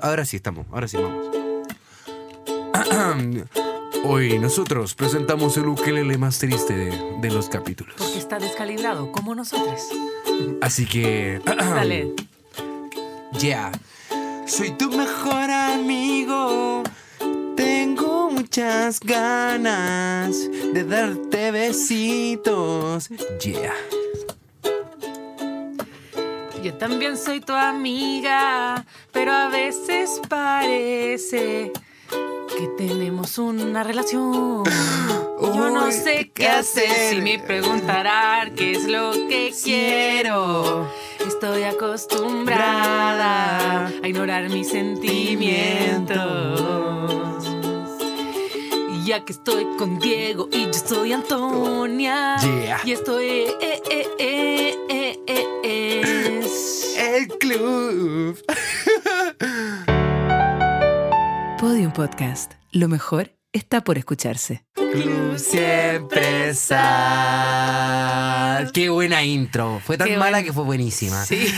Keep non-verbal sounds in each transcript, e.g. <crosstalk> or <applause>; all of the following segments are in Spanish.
Ahora sí estamos, ahora sí vamos. <clears throat> Hoy nosotros presentamos el ukelele más triste de, de los capítulos. Porque está descalibrado, como nosotros. Así que. <clears throat> Dale. Yeah. Soy tu mejor amigo. Tengo muchas ganas de darte besitos. Yeah. Yo también soy tu amiga, pero a veces parece que tenemos una relación. Yo no sé qué ¿qué hacer hacer? si me preguntarán qué es lo que quiero. Estoy acostumbrada a ignorar mis sentimientos. Y Ya que estoy con Diego y yo soy Antonia. Yeah. Y esto es, eh, eh, eh, eh, eh, El club. Podium Podcast. Lo mejor está por escucharse. Club siempre sal. Qué buena intro. Fue tan Qué mala buen- que fue buenísima. Sí. <laughs>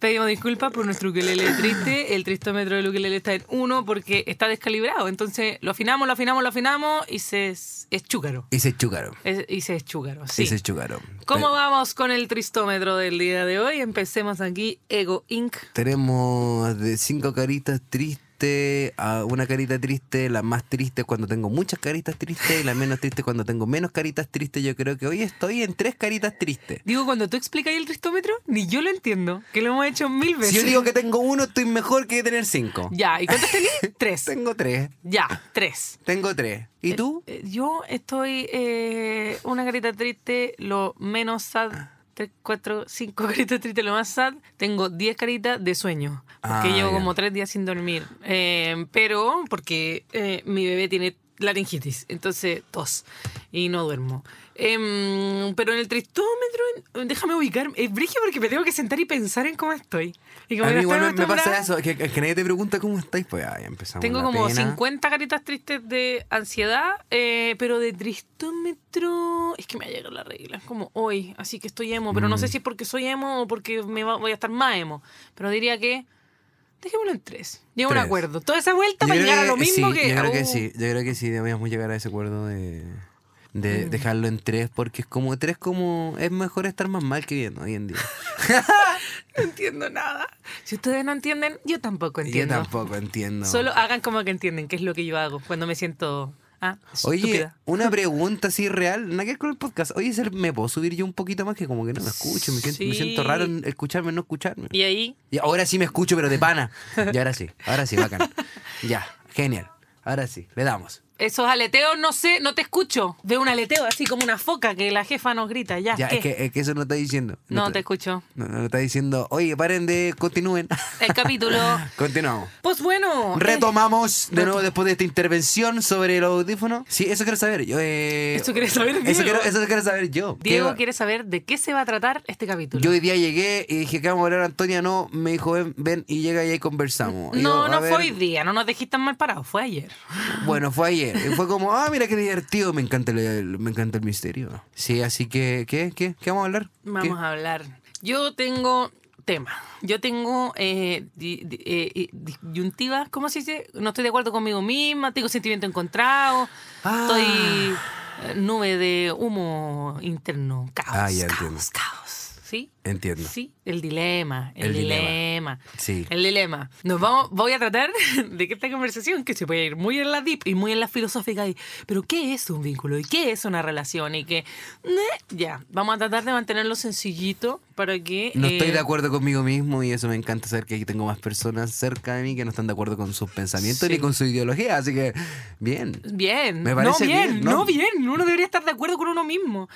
Pedimos disculpas por nuestro ukelele triste. El tristómetro del ukelele está en uno porque está descalibrado. Entonces lo afinamos, lo afinamos, lo afinamos y se es, es chúcaro. Y se. Es- y se es chúcaro. Sí. Y se chucaron. ¿Cómo vamos con el tristómetro del día de hoy? Empecemos aquí, Ego Inc. Tenemos de cinco caritas tristes a una carita triste, la más triste cuando tengo muchas caritas tristes y la menos triste cuando tengo menos caritas tristes. Yo creo que hoy estoy en tres caritas tristes. Digo, cuando tú explicas el tristómetro, ni yo lo entiendo, que lo hemos hecho mil veces. Si yo digo que tengo uno, estoy mejor que tener cinco. Ya, ¿y cuántos tenés? <laughs> Tres. Tengo tres. Ya, tres. Tengo tres. ¿Y tú? Eh, Yo estoy eh, una carita triste, lo menos sad. Tres, cuatro, cinco <laughs> caritas tristes, lo más sad. Tengo diez caritas de sueño. Porque Ah, llevo como tres días sin dormir. Eh, pero porque eh, mi bebé tiene laringitis, entonces tos. Y no duermo. Em, pero en el tristómetro, déjame ubicar. Es brigio porque me tengo que sentar y pensar en cómo estoy. Y como A no mí estoy igual me, me pasa eso, que, que nadie te pregunta cómo estáis, pues ah, ya empezamos. tengo como pena. 50 caritas tristes de ansiedad, eh, pero de tristómetro. Es que me ha llegado la regla, es como hoy, así que estoy emo. Pero no Mm. sé si es porque soy emo o porque me va- voy a estar más emo. Pero diría que. Dejémoslo en tres. Llego a un acuerdo. Toda esa vuelta Yo para llegar a lo mismo sí, que. Yo creo que uh, sí, yo creo que sí, debíamos llegar a ese acuerdo de, de Mm. dejarlo en tres, porque es como tres, como es mejor estar más mal que bien hoy en día. <laughs> No entiendo nada. Si ustedes no entienden, yo tampoco Yo entiendo. tampoco entiendo. Solo hagan como que entienden qué es lo que yo hago cuando me siento. Ah, Oye, una <laughs> pregunta así real, nada que ver con el podcast. Oye, ¿ser- ¿me puedo subir yo un poquito más? Que como que no me escucho, me siento, me Sí. siento raro en escucharme, no escucharme. Y ahí. Y ahora sí me escucho, pero de pana. <laughs> Y ahora sí, ahora sí, bacán. Ya, genial. Ahora sí, le damos. Esos aleteos, no sé, no te escucho. Veo un aleteo así como una foca que la jefa nos grita. Ya, Ya, ¿qué? es que, es que eso no está diciendo. No está- te escucho. No, no está diciendo, oye, paren de, continúen. El capítulo. <laughs> Continuamos. Pues bueno. eh, Retomamos de nuevo después de esta intervención sobre el audífono. Sí, eso quiero saber. Yo, eh, Eso quieres saber, Eso Diego. quiero, eso quiero saber yo. Diego ¿Qué- quiere saber de qué se va a tratar este capítulo. Yo hoy día llegué y dije que vamos a hablar Antonia, no, me dijo ven, ven y llega y ahí conversamos. Y no, yo, no ver, fue hoy día, no nos dejiste tan mal parados, fue ayer. Bueno, fue ayer. Y fue como, ah, mira qué divertido, me encanta el, me encanta el misterio. Sí, así que, ¿qué? ¿Qué? ¿Qué vamos a hablar? Vamos ¿Qué? a hablar. Yo tengo tema. Yo tengo eh, di- di- eh, disyuntivas, ¿cómo se dice? No estoy de acuerdo conmigo misma, tengo sentimiento encontrado, Ah. estoy eh, nube de humo interno, caos, Ah, ya caos, entiendo. caos. ¿Sí? Entiendo. Sí, el dilema, el, El dilema. dilema. Sí. El dilema. Nos vamos, voy a tratar <laughs> de que esta conversación, que se puede ir muy en la deep y muy en la filosófica, y, pero ¿qué es un vínculo? ¿Y qué es una relación? Y que, ya, vamos a tratar de mantenerlo sencillito para que... No estoy eh, de acuerdo conmigo mismo y eso me encanta saber que aquí tengo más personas cerca de mí que no están de acuerdo con sus pensamientos Sí. ni con su ideología, así que bien. Bien, Me parece no bien, bien, no ¿no? bien, uno debería estar de acuerdo con uno mismo.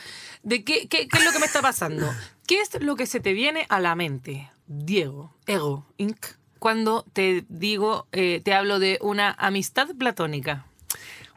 ¿De qué, qué, qué es lo que me está pasando? <laughs> ¿Qué es lo que se te viene a la mente, Diego, Ego, Inc., cuando te digo, eh, te hablo de una amistad platónica?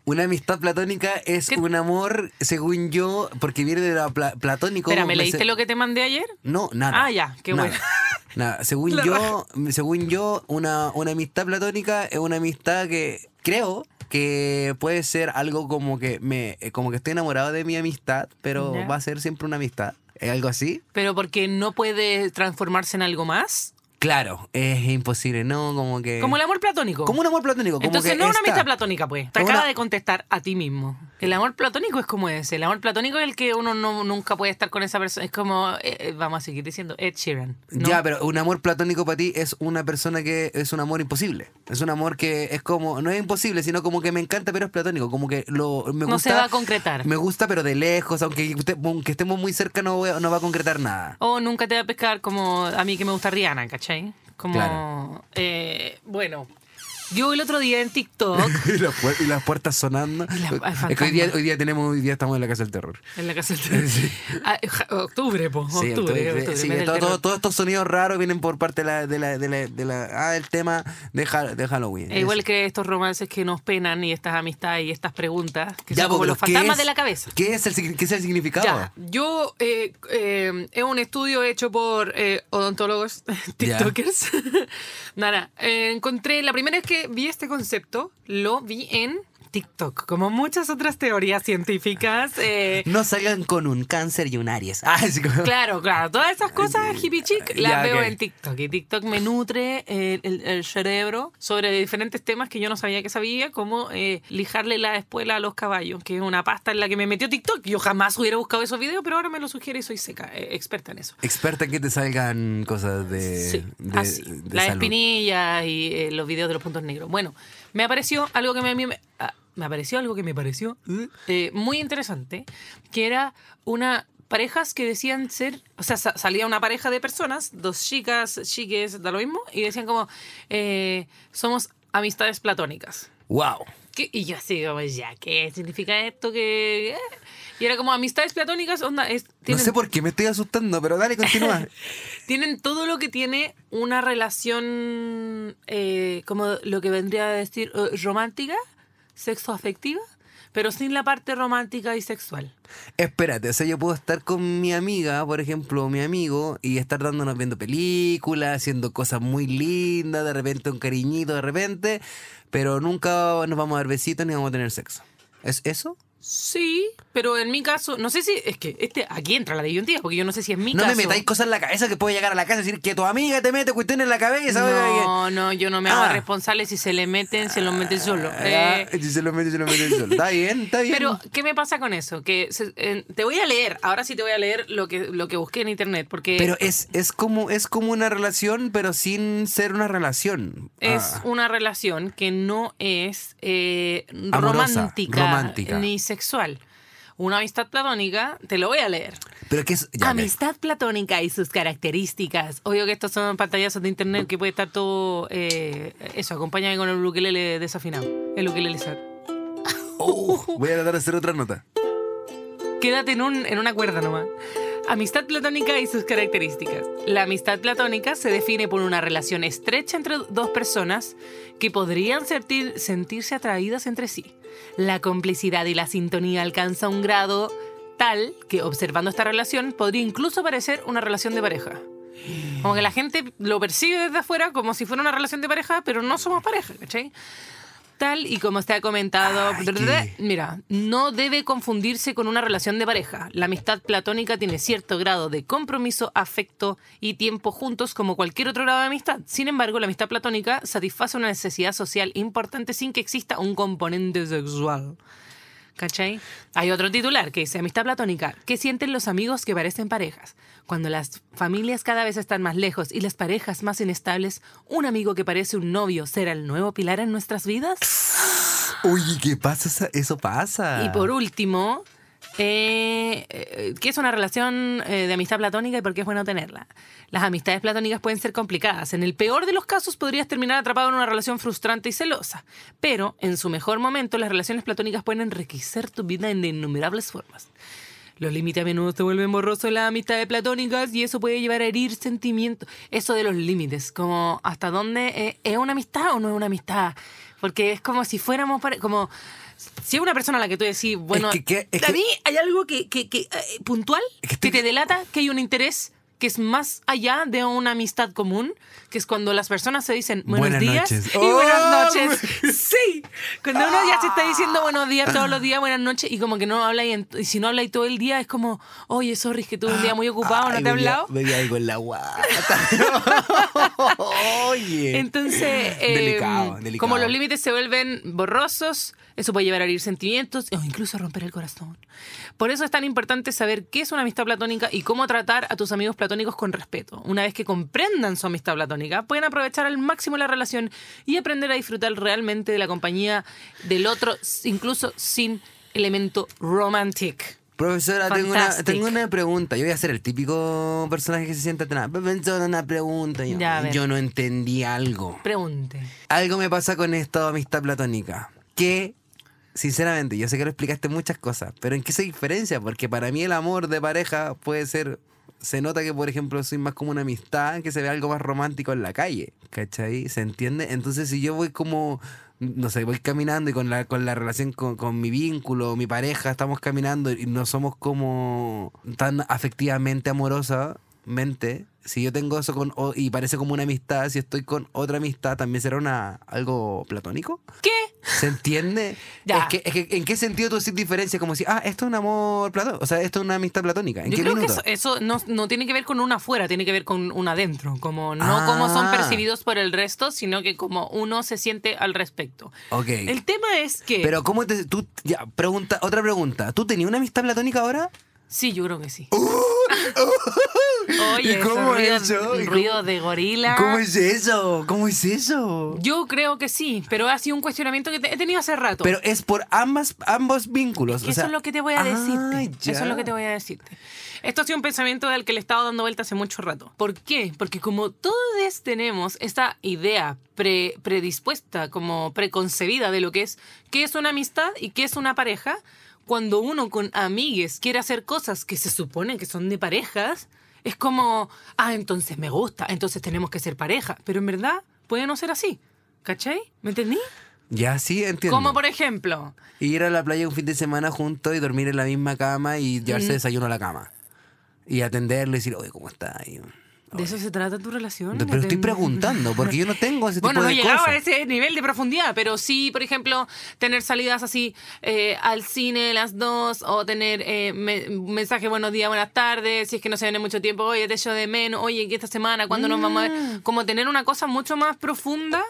Una amistad platónica es ¿Qué? un amor, según yo, porque viene de la pla- platónico. Espera, ¿me leíste lo que te mandé ayer? No, nada. Ah, ya, qué nada. bueno. <laughs> Nada, según La yo, según yo, una, una amistad platónica es una amistad que creo que puede ser algo como que me como que estoy enamorado de mi amistad, pero va a ser siempre una amistad. ¿Es algo así? Pero porque no puede transformarse en algo más. Claro, es imposible, ¿no? Como que. Como el amor platónico. Como un amor platónico. Como Entonces que no es una amistad platónica, pues. Te Es acaba una- de contestar a ti mismo. El amor platónico es como ese. El amor platónico es el que uno no, nunca puede estar con esa persona. Es como, eh, eh, vamos a seguir diciendo, Ed Sheeran. ¿no? Ya, pero un amor platónico para ti es una persona que es un amor imposible. Es un amor que es como, no es imposible, sino como que me encanta, pero es platónico. Como que lo, me No gusta. se va a concretar. Me gusta, pero de lejos, aunque, usted- aunque estemos muy cerca, no, voy a- no va a concretar nada. O nunca te va a pescar como a mí que me gusta Rihanna, ¿cachai? Como, Claro. eh, bueno, yo el otro día en TikTok, <laughs> y, las puer- y las puertas sonando. La- al es que hoy día, hoy día tenemos, hoy día estamos en la casa del terror. en la casa del <laughs> Ah, ja- octubre, po, Sí, octubre, sí, todo- terror. todo- todos estos sonidos raros vienen por parte de la, de la, de la, de la- ah, el tema de, Ha- de Halloween. E igual Es- que estos romances que nos penan y estas amistades y estas preguntas, que Ya, son como los ¿qué fantasmas es- de la cabeza. ¿Qué es el, qué es el significado? Ya, yo eh, eh, es un estudio hecho por eh, odontólogos, <laughs> tiktokers. Nada, eh, encontré, la primera vez que vi este concepto, lo vi en TikTok, como muchas otras teorías científicas. eh, <laughs> No salgan con un cáncer y un Aries. <laughs> Ah, como- Claro, claro, todas esas cosas hippie chic las veo en TikTok. Y TikTok me nutre el, el cerebro sobre diferentes temas que yo no sabía que sabía, como eh, lijarle la espuela a los caballos, que es una pasta en la que me metió TikTok. Yo jamás hubiera buscado esos videos, pero ahora me lo sugiere y soy seca, eh, experta en eso. Experta en que te salgan cosas de, Sí, de, así. de Las salud. espinillas y los videos de los puntos negros. Bueno, me apareció algo que me, a mí me, ah, me apareció algo que me pareció eh, muy interesante, que era una parejas que decían ser, o sea, sa- salía una pareja de personas, dos chicas, chiques, da lo mismo, y decían como, eh, somos amistades platónicas. Wow. ¿Qué? Y yo así, como, ya, ¿qué significa esto? que Y era como amistades platónicas, onda, es, No sé por qué me estoy asustando, pero dale, continúa. <laughs> tienen todo lo que tiene una relación, eh, como lo que vendría a decir, eh, romántica, sexo afectiva, pero sin la parte romántica y sexual. Espérate, o sea, yo puedo estar con mi amiga, por ejemplo, o mi amigo, y estar dándonos viendo películas, haciendo cosas muy lindas, de repente un cariñito, de repente, pero nunca nos vamos a dar besitos ni vamos a tener sexo. ¿Es eso? Sí, pero en mi caso, no sé si es que este aquí entra la disyuntiva, porque yo no sé si es mi no caso. me metáis cosas en la cabeza que puede llegar a la casa y decir que tu amiga te mete cuestiones en la cabeza. No, no, yo no me hago Ah. responsable si se le meten, se los meten solo. Ah, Eh, si se lo mete, se lo mete solo. Está bien, está bien. Pero, ¿qué me pasa con eso? Que se- eh, te voy a leer, ahora sí te voy a leer lo que, lo que busqué en internet, porque Pero es, es, como, es como una relación, pero sin ser una relación. es Ah. una relación que no es eh, Amorosa, romántica, romántica. ni sexual. Una amistad platónica, te lo voy a leer. Pero que es. ya, amistad platónica y sus características. Obvio que estos son pantallazos de internet que puede estar todo. eh, eso, acompáñame con el ukelele desafinado. El ukelele sad. Oh, voy a tratar de hacer otra nota. Quédate en, un, en una cuerda nomás. Amistad platónica y sus características. La amistad platónica se define por una relación estrecha entre dos personas que podrían sentir- sentirse atraídas entre sí. La complicidad y la sintonía alcanza un grado tal que observando esta relación podría incluso parecer una relación de pareja. Como que la gente lo percibe desde afuera como si fuera una relación de pareja, pero no somos pareja, ¿cachai? Tal y como se ha comentado, Ay, qué- mira, no debe confundirse con una relación de pareja. La amistad platónica tiene cierto grado de compromiso, afecto y tiempo juntos como cualquier otro grado de amistad. Sin embargo, la amistad platónica satisface una necesidad social importante sin que exista un componente sexual. ¿Cachai? Hay otro titular que dice Amistad platónica. ¿Qué sienten los amigos que parecen parejas? Cuando las familias cada vez están más lejos y las parejas más inestables, ¿un amigo que parece un novio será el nuevo pilar en nuestras vidas? Uy, ¿qué pasa? Eso pasa. Y por último, eh, eh, ¿qué es una relación eh, de amistad platónica y por qué es bueno tenerla? Las amistades platónicas pueden ser complicadas. En el peor de los casos podrías terminar atrapado en una relación frustrante y celosa. Pero en su mejor momento las relaciones platónicas pueden enriquecer tu vida en innumerables formas. Los límites a menudo se vuelven borrosos en las amistades platónicas y eso puede llevar a herir sentimientos. Eso de los límites, como hasta dónde eh, es una amistad o no es una amistad. Porque es como si fuéramos como si es una persona a la que tú decís, bueno, que- que- es a que- mí hay algo que, que- que, eh, puntual Es que que, te delata que hay un interés que es más allá de una amistad común, que es cuando las personas se dicen buenos Buenas días noches. y ¡Oh! buenas noches. Sí, cuando uno ya se está diciendo buenos días todos los días, buenas noches, y como que no habla y, y si no habla y todo el día es como, oye, sorry, es que tuve un día muy ocupado, ¿no te he hablado? Bebía algo en la guata. <laughs> Oye. Entonces, eh, Delicado, delicado. como los límites se vuelven borrosos, eso puede llevar a herir sentimientos o incluso a romper el corazón. Por eso es tan importante saber qué es una amistad platónica y cómo tratar a tus amigos platónicos con respeto. Una vez que comprendan su amistad platónica, pueden aprovechar al máximo la relación y aprender a disfrutar realmente de la compañía del otro, incluso sin elemento romantic. Profesora, tengo una, tengo una pregunta. Yo voy a ser el típico personaje que se sienta atrás. Profesora, una pregunta. Yo, Ya, yo no entendí algo. Pregunte. Algo me pasa con esta amistad platónica. Que, sinceramente, yo sé que lo explicaste muchas cosas, pero ¿en qué se diferencia? Porque para mí el amor de pareja puede ser. Se nota que, por ejemplo, soy más como una amistad, que se ve algo más romántico en la calle. ¿Cachai? ¿Se entiende? Entonces, si yo voy como. No sé, voy caminando y con la, con la relación con, con mi vínculo, mi pareja, estamos caminando y no somos como tan afectivamente amorosamente. Si yo tengo eso con. o- y parece como una amistad, si estoy con otra amistad, ¿también será una algo platónico? ¿Qué? ¿Se entiende? Ya. Es que, es que, ¿En qué sentido tú haces diferencia? Como si, ah, esto es un amor platónico. O sea, esto es una amistad platónica. ¿En Yo qué creo minuto? que eso, eso no, no tiene que ver con una afuera, tiene que ver con una adentro. Como no como son Ah. percibidos por el resto, sino que como uno se siente al respecto. Ok. El tema es que. Pero, ¿cómo te. Tú, ya, pregunta, otra pregunta. ¿Tú tenías una amistad platónica ahora? Sí, yo creo que sí. <laughs> Oye, ¿Y cómo es eso? ¿Y cómo- ruidos de gorila. ¿Cómo es eso? ¿Cómo es eso? Yo creo que sí, pero ha sido un cuestionamiento que te- he tenido hace rato. Pero es por ambas, ambos vínculos. O sea- eso es lo que te voy a Ah, decirte. ya. Eso es lo que te voy a decirte. Esto ha sido un pensamiento del que le he estado dando vuelta hace mucho rato. ¿Por qué? Porque como todos tenemos esta idea pre- predispuesta, como preconcebida de lo que es qué es una amistad y qué es una pareja, cuando uno con amigues quiere hacer cosas que se supone que son de parejas, es como, ah, entonces me gusta, entonces tenemos que ser pareja. Pero en verdad puede no ser así. ¿Cachai? ¿Me entendí? Ya, sí, entiendo. Como por ejemplo, Ir a la playa un fin de semana juntos y dormir en la misma cama y llevarse desayuno a la cama. Y atenderle y decir, oye, ¿cómo está? Y- ¿de eso se trata tu relación? Pero estoy preguntando, porque yo no tengo ese <laughs> Bueno, tipo no he de llegado cosas. a ese nivel de profundidad, pero sí, por ejemplo, tener salidas así eh, al cine las dos o tener eh, me- mensaje buenos días, buenas tardes, si es que no se ven en mucho tiempo, oye, te echo de menos, oye, que esta semana, ¿cuándo nos vamos a ver? Como tener una cosa mucho más profunda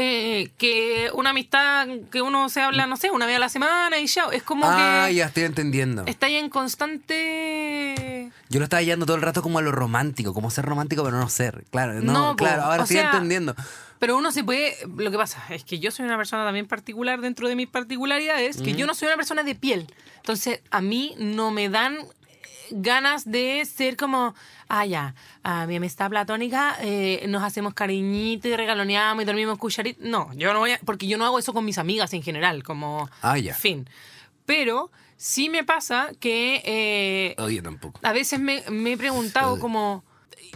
eh, que una amistad que uno se habla, no sé, una vez a la semana y ya. Es como Ah, que ya estoy entendiendo. está ahí en constante... Yo lo estaba llevando todo el rato como a lo romántico, como ser romántico pero no ser. Claro, no, claro, ahora estoy sea, entendiendo. Pero uno se puede. Lo que pasa es que yo soy una persona también particular dentro de mis particularidades, que yo no soy una persona de piel. Entonces, a mí no me dan ganas de ser como. Ah, ya, a mi amistad platónica, eh, nos hacemos cariñito y regaloneamos y dormimos cucharita. No, yo no voy a. Porque yo no hago eso con mis amigas en general, como. Ah, ya. Fin. Pero sí me pasa que. eh, Oye, tampoco. a veces me, me he preguntado como...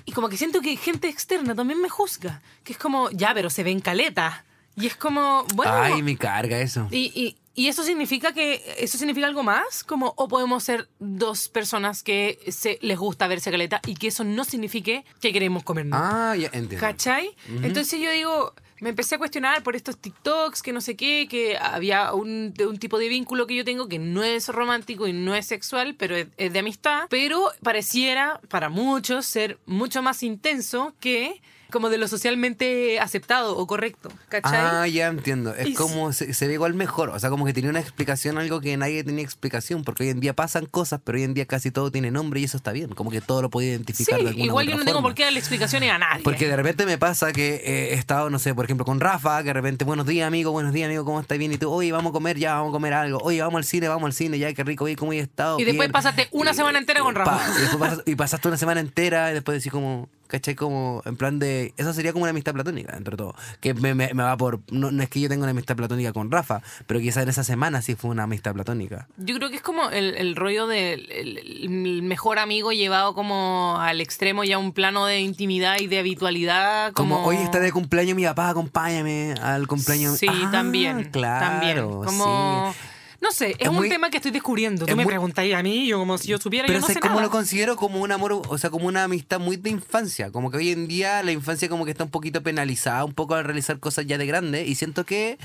Y como que siento que gente externa también me juzga. Que es como, ya, pero se ven caleta. Y es como, bueno... Ay, me carga eso. y, y- y eso significa que... ¿Eso significa algo más? Como, o podemos ser dos personas que se, les gusta verse caleta y que eso no signifique que queremos comernos. Ah, ya entiendo. ¿Cachai? Entonces yo digo, me empecé a cuestionar por estos TikToks, que no sé qué, que había un, tipo de vínculo que yo tengo que no es romántico y no es sexual, pero es, es de amistad, pero pareciera para muchos ser mucho más intenso que como de lo socialmente aceptado o correcto. ¿Cachai? Ah, ya entiendo. Es Y como se, se ve igual mejor. O sea, como que tenía una explicación, algo que nadie tenía explicación. Porque hoy en día pasan cosas, pero hoy en día casi todo tiene nombre y eso está bien. Como que todo lo puede sí, identificar de alguna u igual yo otra no tengo forma. por qué darle explicaciones a nadie. Porque de repente me pasa que eh, he estado, no sé, por ejemplo, con Rafa, que de repente, buenos días, amigo, buenos días, amigo, ¿cómo estás? Bien, y tú, oye, vamos a comer, ya, vamos a comer algo. Oye, vamos al cine, vamos al cine, ya, qué rico, oye, ¿cómo he estado? Y después pasaste una Y- semana entera con pa- Rafa. y, después pasas- y pasaste una semana entera y después decís como, ¿cachai? Como, en plan de, eso sería como una amistad platónica, entre todo. Que me, me- me va por, no, no es que yo tenga una amistad platónica con Rafa, pero quizás en esa semana sí fue una amistad platónica. Yo creo que es como el, el rollo del el- el mejor amigo llevado como al extremo ya a un plano de intimidad y de habitualidad. Como, Como, hoy está de cumpleaños mi papá, acompáñame al cumpleaños. Sí, Ah, también. Claro, también. Como sí. No sé, es, Es un muy- tema que estoy descubriendo. Tú me muy- preguntáis a mí, yo como si yo supiera, Pero yo no ¿sabes sé cómo lo considero? Como un amor, o sea, como una amistad muy de infancia. Como que hoy en día la infancia como que está un poquito penalizada, un poco al realizar cosas ya de grande. Y siento que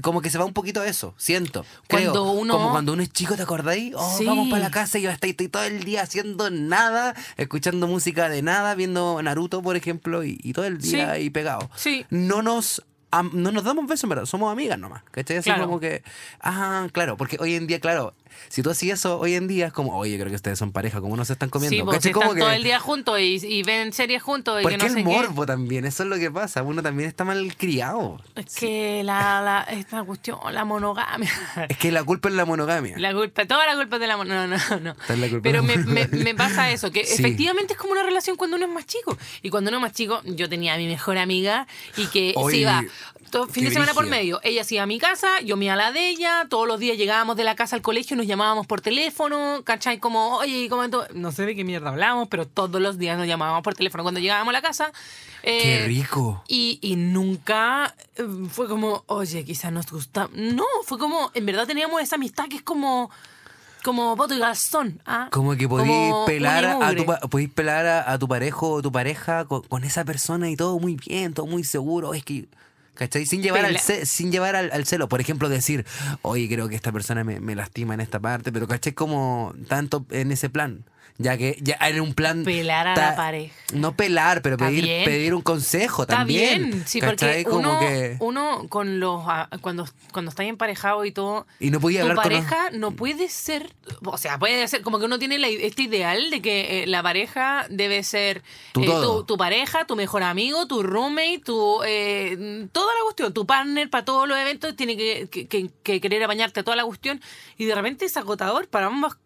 como que se va un poquito a eso, siento. Creo. Cuando uno- Como cuando uno es chico, ¿te acordáis? Oh, Sí. vamos para la casa y yo estoy, estoy todo el día haciendo nada, escuchando música de nada, viendo Naruto, por ejemplo, y, y todo el día Sí. ahí pegado. Sí. No nos... no nos damos besos, en verdad, somos amigas nomás. ¿Cachai? Así Claro. como que. Ah, claro, porque hoy en día, claro, si tú hacías eso hoy en día, es como, oye, creo que ustedes son pareja, como no se están comiendo. Sí, todo el día juntos y, y ven series juntos y Porque que no sé el qué. morbo también, eso es lo que pasa. Uno también está mal criado. Es que la, la, esta cuestión, la monogamia. <laughs> Es que la culpa es la monogamia. La culpa, toda la culpa es de la monogamia. No, no, no. La culpa Pero me, me, me <laughs> pasa eso, que Sí. efectivamente es como una relación cuando uno es más chico. Y cuando uno es más chico, yo tenía a mi mejor amiga y que se Oye, iba todo fin qué de semana por medio. Ella se iba a mi casa, yo me iba a la de ella, todos los días llegábamos de la casa al colegio, nos llamábamos por teléfono, ¿cachai? Como, oye, ¿cómo to-?" No sé de qué mierda hablábamos, pero todos los días nos llamábamos por teléfono cuando llegábamos a la casa. Qué Eh, rico. y, y nunca eh, fue como, oye, quizás nos gusta. No, fue como, en verdad teníamos esa amistad que es como, como voto y gastón. ¿ah? Como que podéis pelar, y a tu, podéis pelar a, a tu parejo o tu pareja con, con esa persona y todo muy bien, todo muy seguro. Es que. ¿Cachai? Sin llevar, al, Pela- ce- sin llevar al, al celo. Por ejemplo, decir, oye, creo que esta persona me, me lastima en esta parte, pero ¿cachai? Como tanto en ese plan. Ya que ya en un plan. Pelar a ta- la pareja. No pelar, pero Está pedir, bien. pedir un consejo Está también. bien, sí, ¿cachai? porque uno, que- uno con los ah, cuando cuando está emparejado y todo, Y no podía tu hablar con los- pareja no puede ser, o sea, puede ser como que uno tiene la- este ideal de que eh, la pareja debe ser Tu eh, tu, tu pareja, tu mejor amigo, tu roommate, tu eh, toda la cuestión, tu partner para todos los eventos tiene que, que- que- que querer apañarte a toda la cuestión y de repente es agotador para ambas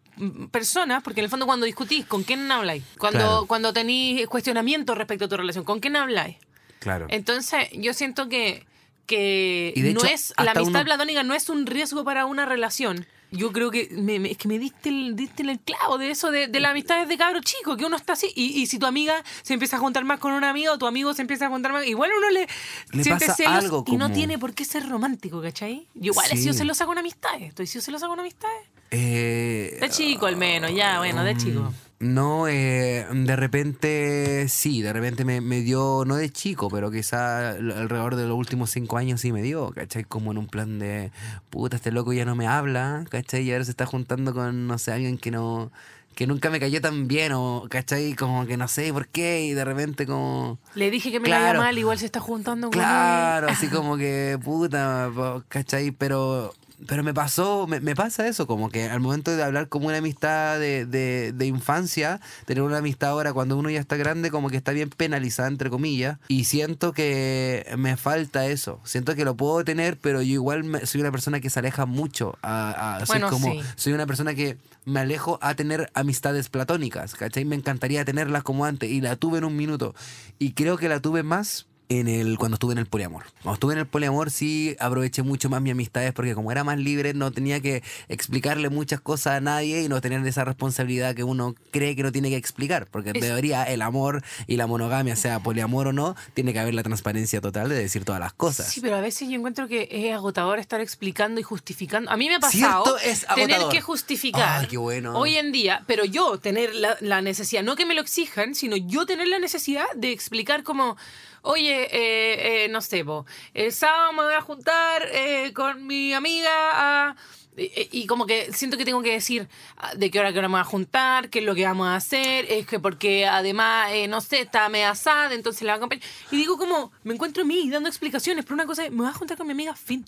personas, porque en el fondo cuando discutís, ¿con quién habláis? Cuando, Claro. cuando tenéis cuestionamientos respecto a tu relación, ¿con quién habláis? Claro. Entonces, yo siento que, que Y de no hecho, es la amistad uno- platónica no es un riesgo para una relación. Yo creo que me, me- es que me diste el, diste el clavo de eso, de, de la amistad desde cabro chico, que uno está así. Y, y si tu amiga se empieza a juntar más con una amiga o tu amigo se empieza a juntar más, igual uno le, Le siente pasa celos algo y no tiene por qué ser romántico, ¿cachai? Yo igual he Sí. sido celosa con amistades. Estoy sido celosa con amistades. Eh, De chico al menos, ya, bueno, de chico. No, eh, de repente sí, de repente me, me dio, no de chico, pero quizá al- alrededor de los últimos cinco años sí me dio, ¿cachai? Como en un plan de, puta, este loco ya no me habla, ¿cachai? Y ahora se está juntando con, no sé, alguien que no, que nunca me cayó tan bien, o, ¿cachai? Como que no sé por qué, y de repente como... Le dije que me Claro. caía mal, igual se está juntando con Claro, él. así <laughs> como que puta, ¿cachai? Pero, pero me pasó, me, me pasa eso, como que al momento de hablar como una amistad de, de, de infancia, tener una amistad ahora cuando uno ya está grande, como que está bien penalizada, entre comillas, y siento que me falta eso. Siento que lo puedo tener, pero yo igual me- soy una persona que se aleja mucho. A, a- soy como, sí. soy una persona que me alejo a tener amistades platónicas, ¿cachai? Me encantaría tenerlas como antes, y la tuve en un minuto. Y creo que la tuve más en el cuando estuve en el poliamor. Cuando estuve en el poliamor sí aproveché mucho más mis amistades porque como era más libre no tenía que explicarle muchas cosas a nadie y no tener esa responsabilidad que uno cree que no tiene que explicar, porque Es- debería el amor y la monogamia, sea poliamor o no, tiene que haber la transparencia total de decir todas las cosas. Sí, pero a veces yo encuentro que es agotador estar explicando y justificando. A mí me ha pasado Cierto, es tener que justificar Ay, qué bueno. hoy en día, pero yo tener la, la necesidad, no que me lo exijan, sino yo tener la necesidad de explicar como, oye, eh, eh, no sé, el sábado me voy a juntar eh, con mi amiga a... Y, y como que siento que tengo que decir ah, de qué hora, hora me voy a juntar, qué es lo que vamos a hacer, es que porque además, eh, no sé, está media asada, entonces la voy a acompañar. Y digo como, me encuentro a mí dando explicaciones, pero una cosa es, me voy a juntar con mi amiga, fin.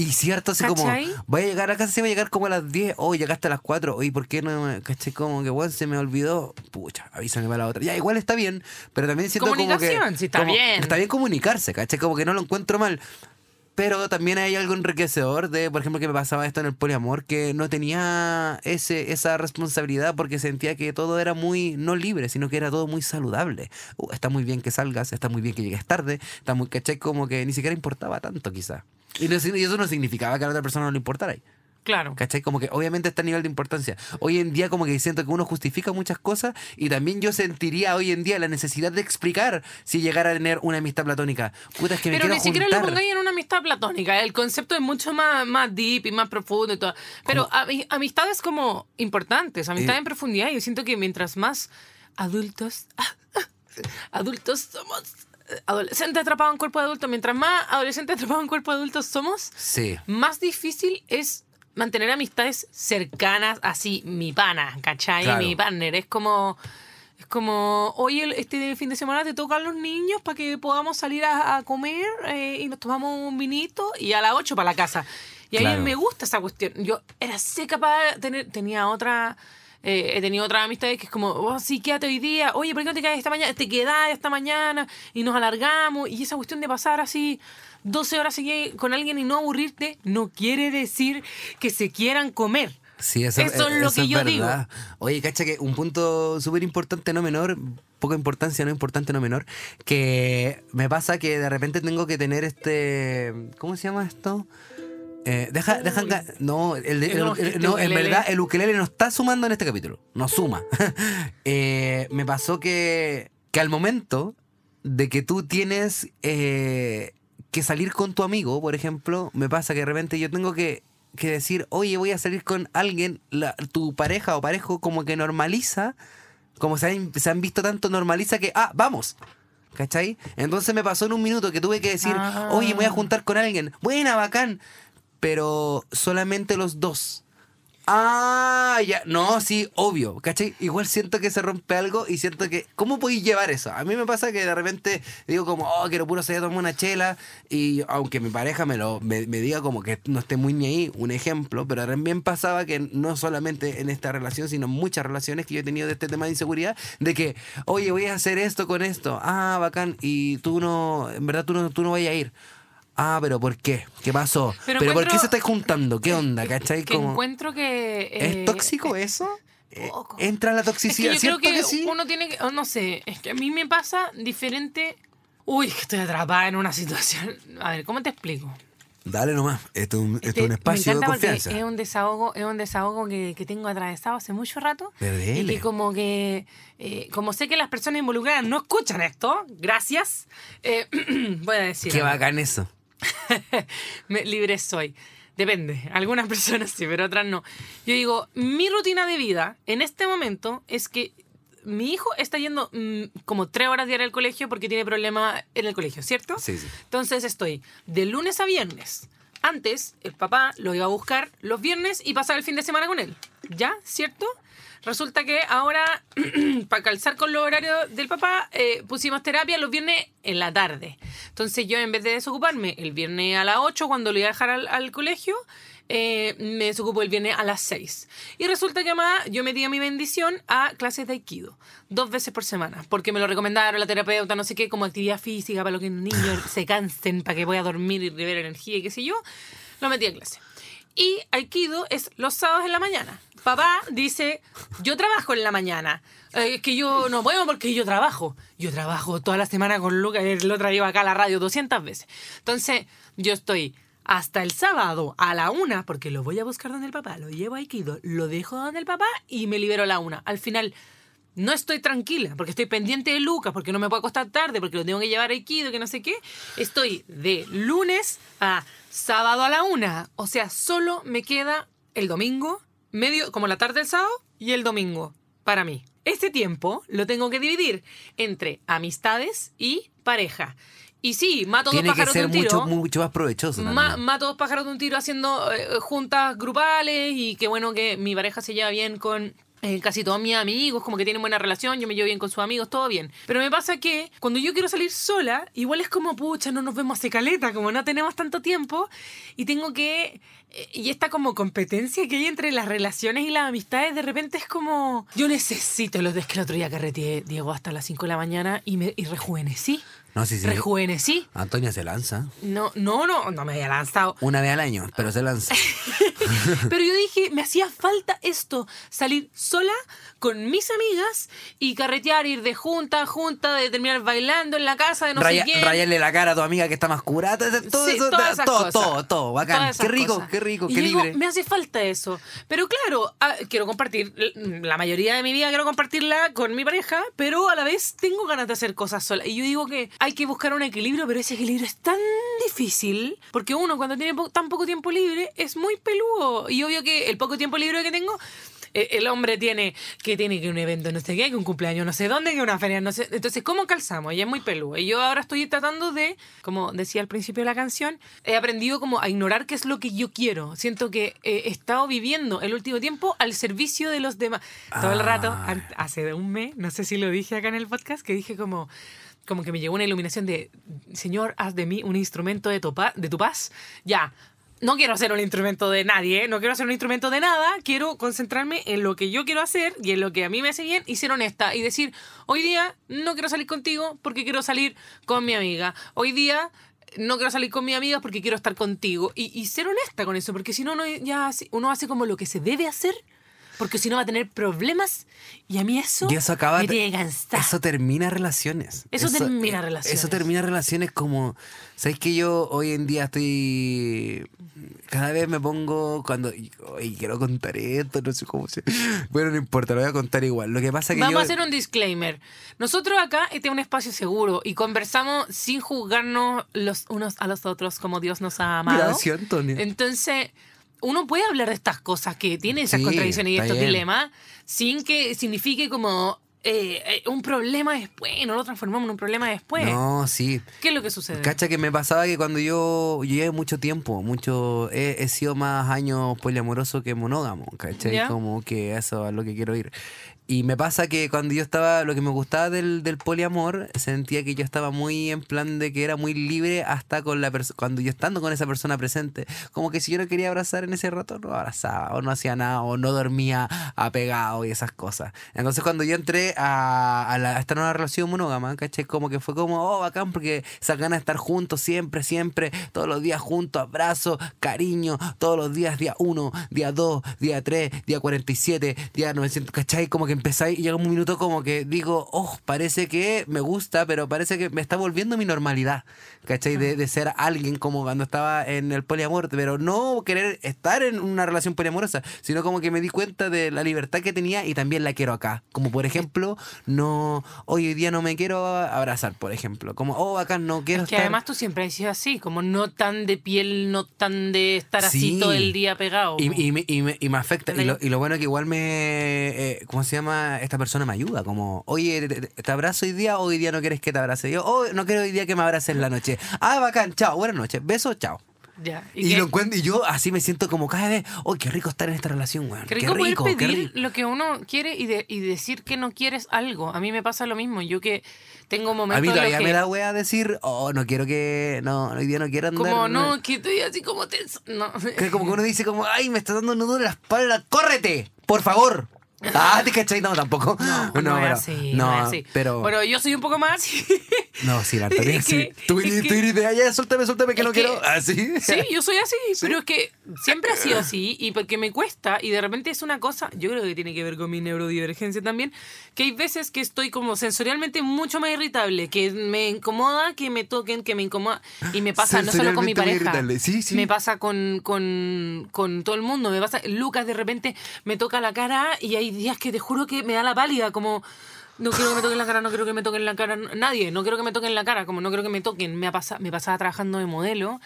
Y cierto, así como, voy a llegar a casa, sí voy a llegar como a las 10, hoy llegaste a las 4, oye, ¿por qué no? ¿Cachai? Como que, bueno, se me olvidó, pucha, avísame para la otra. Ya, igual está bien, pero también siento como que... Comunicación, sí, está como- bien. Está bien comunicarse, ¿cachai? Como que no lo encuentro mal. Pero también hay algo enriquecedor de, por ejemplo, que me pasaba esto en el poliamor, que no tenía ese, esa responsabilidad porque sentía que todo era muy, no libre, sino que era todo muy saludable. Uh, está muy bien que salgas, está muy bien que llegues tarde, está muy, ¿cachai? Como que ni siquiera importaba tanto quizá. Y, y eso no significaba que a la otra persona no le importara. Claro. ¿Cachai? Como que obviamente está a nivel de importancia. Hoy en día como que siento que uno justifica muchas cosas y también yo sentiría hoy en día la necesidad de explicar si llegara a tener una amistad platónica. Puta, es que me Pero ni siquiera juntar. lo pongáis en una amistad platónica. El concepto es mucho más, más deep y más profundo y todo. Pero ami- amistades como importantes, amistades Eh. en profundidad. Yo siento que mientras más adultos, <laughs> adultos somos, adolescentes atrapados en cuerpo de adulto, mientras más adolescentes atrapados en cuerpo de adulto somos, Sí. más difícil es mantener amistades cercanas, así, mi pana, ¿cachai? Claro. Mi partner. Es como. Es como, oye, el- este fin de semana te tocan los niños para que podamos salir a, a comer eh, y nos tomamos un vinito y a las 8 para la casa. Y a mí me gusta esa cuestión. Yo era seca para tener, tenía otra, eh, he tenido otras amistades que es como, oh, sí, quédate hoy día, oye, ¿por qué no te quedas esta mañana? Te quedas esta mañana y nos alargamos. Y esa cuestión de pasar así 12 horas con alguien y no aburrirte, no quiere decir que se quieran comer. Sí, eso, Eso es lo eso que yo digo. Oye, cacha que un punto súper importante, no menor, poca importancia, no importante, no menor, que me pasa que de repente tengo que tener este, ¿cómo se llama esto? Eh, deja, deja, no, el, de- El el- no, en verdad el ukelele no está sumando en este capítulo, no suma. <laughs> Eh, me pasó que, que al momento de que tú tienes eh, que salir con tu amigo, por ejemplo, me pasa que de repente yo tengo que, que decir, oye, voy a salir con alguien, la- tu pareja o parejo como que normaliza, como se han, se han visto tanto, normaliza que, ah, vamos. ¿Cachai? Entonces me pasó en un minuto que tuve que decir, Ah. oye, me voy a juntar con alguien. Buena, bacán. Pero solamente los dos. Ah, ya. No, sí, obvio. ¿Cachai? Igual siento que se rompe algo y siento que. ¿Cómo podéis llevar eso? A mí me pasa que de repente digo como, oh, quiero puro a tomar una chela. Y aunque mi pareja me lo me, me diga como que no esté muy ni ahí, un ejemplo. Pero también pasaba que no solamente en esta relación, sino en muchas relaciones que yo he tenido de este tema de inseguridad, de que, oye, voy a hacer esto con esto. Ah, bacán. Y tú no, en verdad tú no, tú no vayas a ir. Ah, pero ¿por qué? ¿Qué pasó? Pero ¿Pero, por qué se está juntando? ¿Qué onda? ¿Cachai? Que Como- encuentro que... eh, ¿Es tóxico eso? Eh, poco. ¿Entra la Es que toxicidad? yo creo ¿Cierto que, que sí? uno tiene que, oh, no sé, es que a mí me pasa diferente. Uy, que estoy atrapada en una situación. A ver, ¿cómo te explico? Dale nomás, esto es un, esto es Este, un espacio me de confianza. es un desahogo, es un desahogo que, que tengo atravesado hace mucho rato. Y que como que, eh, como sé que las personas involucradas no escuchan esto, gracias, eh, <clears throat> voy a decir. Qué bacán eso. <laughs> Me- libre soy. Depende. Algunas <laughs> personas sí, pero otras no. Yo digo, mi rutina de vida en este momento es que mi hijo está yendo mm, como tres horas diarias al colegio porque tiene problemas en el colegio, ¿cierto? Sí, sí. Entonces estoy de lunes a viernes. Antes, el papá lo iba a buscar los viernes y pasar el fin de semana con él. ¿Ya? ¿Cierto? Resulta que ahora, <clears throat> para calzar con los horarios del papá, eh, pusimos terapia los viernes en la tarde. Entonces yo, en vez de desocuparme el viernes a las 8 cuando lo iba a dejar al, colegio, eh, me desocupo el viernes a las 6. Y resulta que además yo metí mi bendición a clases de Aikido, dos veces por semana, porque me lo recomendaron la terapeuta, no sé qué, como actividad física para que los niños se cansen, para que pueda dormir y liberar energía y qué sé yo, lo metí a clase. Y Aikido es los sábados en la mañana. Papá dice, yo trabajo en la mañana. Eh, es que yo no puedo porque yo trabajo. Yo trabajo toda la semana con Lucas, él lo traigo acá a la radio 200 veces. Entonces, yo estoy hasta el sábado a la una, porque lo voy a buscar donde el papá, lo llevo a Aikido, lo dejo donde el papá y me libero a la una. Al final, no estoy tranquila, porque estoy pendiente de Lucas, porque no me puedo acostar tarde, porque lo tengo que llevar a Aikido, que no sé qué. Estoy de lunes a sábado a la una. O sea, solo me queda el domingo, medio, como la tarde del sábado, y el domingo, para mí. Este tiempo lo tengo que dividir entre amistades y pareja. Y sí, mato Tiene dos pájaros de ser un tiro. mucho, mucho más provechoso. Ma- mato dos pájaros de un tiro haciendo eh, juntas grupales y qué bueno que mi pareja se lleva bien con eh, casi todos mis amigos, como que tienen buena relación, yo me llevo bien con sus amigos, todo bien. Pero me pasa que cuando yo quiero salir sola, igual es como, pucha, no nos vemos hace caleta, como no tenemos tanto tiempo y tengo que... eh, Y esta como competencia que hay entre las relaciones y las amistades, de repente es como... Yo necesito los días que el otro día carreteé, Diego, hasta las 5 de la mañana y, me, y rejuvenecí. No, sí, sí. rejuvenecí. Antonia se lanza. No, no, no, no me había lanzado. Una vez al año, pero se lanza. <laughs> Pero yo dije, me hacía falta esto, salir sola con mis amigas y carretear, ir de junta a junta, de terminar bailando en la casa de no Raya- sé quién. rayarle la cara a tu amiga que está más curada. Todo Sí, eso, todas esas todo, cosas. todo, todo. Bacán. Qué rico, cosas. qué rico, Y qué yo digo, libre. me hace falta eso. Pero claro, ah, quiero compartir, la mayoría de mi vida quiero compartirla con mi pareja, pero a la vez tengo ganas de hacer cosas sola. Y yo digo que hay que buscar un equilibrio, pero ese equilibrio es tan difícil, porque uno cuando tiene po- tan poco tiempo libre es muy peludo. Y obvio que el poco tiempo libre que tengo... eh, El hombre tiene que tiene que un evento no sé qué, que un cumpleaños no sé dónde, que una feria no sé. Entonces, ¿cómo calzamos? Y es muy peludo. Y yo ahora estoy tratando de, como decía al principio de la canción, he aprendido como a ignorar qué es lo que yo quiero. Siento que eh, he estado viviendo el último tiempo al servicio de los demás. Todo el rato, Ah. hace un mes, no sé si lo dije acá en el podcast, que dije como como que me llegó una iluminación de, Señor, haz de mí un instrumento de tu, pa- de tu paz. Ya, no quiero ser un instrumento de nadie, no quiero ser un instrumento de nada, quiero concentrarme en lo que yo quiero hacer y en lo que a mí me hace bien y ser honesta y decir, hoy día no quiero salir contigo porque quiero salir con mi amiga. Hoy día no quiero salir con mi amiga porque quiero estar contigo. Y, ser honesta con eso, porque si no, ya uno hace como lo que se debe hacer. Porque si no va a tener problemas y a mí eso, Y eso acaba me tiene que. Eso termina relaciones. Eso termina eh, relaciones. Eso termina relaciones como. ¿Sabes que yo hoy en día estoy. Cada vez me pongo cuando. Ay, quiero contar esto, no sé cómo se. Bueno, no importa, lo voy a contar igual. Lo que pasa que Vamos yo. a hacer un disclaimer. Nosotros acá este es un espacio seguro y conversamos sin juzgarnos los unos a los otros como Dios nos ha amado. Gracias, Antonio. Entonces, uno puede hablar de estas cosas que tienen esas Sí, contradicciones y estos bien. dilemas sin que signifique como eh, eh, un problema después, no lo transformamos en un problema después. No, sí. ¿Qué es lo que sucede? Cacha que me pasaba que cuando yo, yo llevé mucho tiempo, mucho, he, he sido más años poliamoroso que monógamo, ¿cachai? Ya. Como que eso es lo que quiero ir. Y me pasa que cuando yo estaba, lo que me gustaba del, del poliamor, sentía que yo estaba muy en plan de que era muy libre hasta con la cuando yo estando con esa persona presente. Como que si yo no quería abrazar en ese rato, no abrazaba, o no hacía nada, o no dormía apegado y esas cosas. Entonces cuando yo entré a, a, la- a esta nueva relación monógama, ¿cachai? Como que fue como, oh, bacán, porque esa ganas de estar juntos siempre, siempre, todos los días juntos, abrazo, cariño, todos los días, día 1, día 2, día 3, día 47, día 900, ¿cachai? Como que empezáis y llega un minuto como que digo, oh, parece que me gusta, pero parece que me está volviendo mi normalidad, ¿cachai? De, de ser alguien como cuando estaba en el poliamor, pero no querer estar en una relación poliamorosa, sino como que me di cuenta de la libertad que tenía y también la quiero acá. Como por ejemplo, no, hoy día no me quiero abrazar, por ejemplo. Como, oh, acá no quiero Es que estar. además tú siempre has sido así, como no tan de piel, no tan de estar así Sí. todo el día pegado. Y, y me, y, me, y me afecta. Y lo, y lo bueno es que igual me. eh, ¿Cómo se llama? Esta persona me ayuda. Como, oye, te, te- abrazo hoy día hoy día no quieres que te abrace. Yo, oh, no quiero hoy día que me abraces en la noche. Ah, bacán, chao, buenas noches. Besos, chao. Ya. Y, qué- lo encuentro, y yo así me siento como cada vez, oh, qué rico estar en esta relación, weón. Qué Qué rico, rico, poder qué pedir rico. lo que uno quiere y, de- y decir que no quieres algo. A mí me pasa lo mismo. Yo que tengo momentos A mí todavía que- me da wea decir, oh, no quiero que. No, hoy día no quiero andar. Como no, que estoy así como tenso. No. Que como que uno dice como, ay, me está dando un nudo en la espalda, córrete, por favor. Ah, ¿te cachai? No, tampoco. No, no, es pero- así, no, no, así. pero... Bueno, yo soy un poco más. <laughs> No, sí, la <laughs> Es sí. Tú es viniste que- tú viniste de allá, suéltame, suéltame que no que- quiero. Ah, sí. Sí, yo soy así, <laughs> pero es que siempre ha sido así y porque me cuesta y de repente es una cosa, yo creo que tiene que ver con mi neurodivergencia también, que hay veces que estoy como sensorialmente mucho más irritable, que me incomoda que me toquen, que me incomoda y me pasa no solo con mi pareja. Sí, sí. me pasa con, con, con todo el mundo, me pasa, Lucas de repente me toca la cara y días que te juro que me da la pálida, como... No quiero que me toquen la cara, no quiero que me toquen la cara nadie, no quiero que me toquen la cara, como no quiero que me toquen. Me, pasa- me pasaba trabajando de modelo,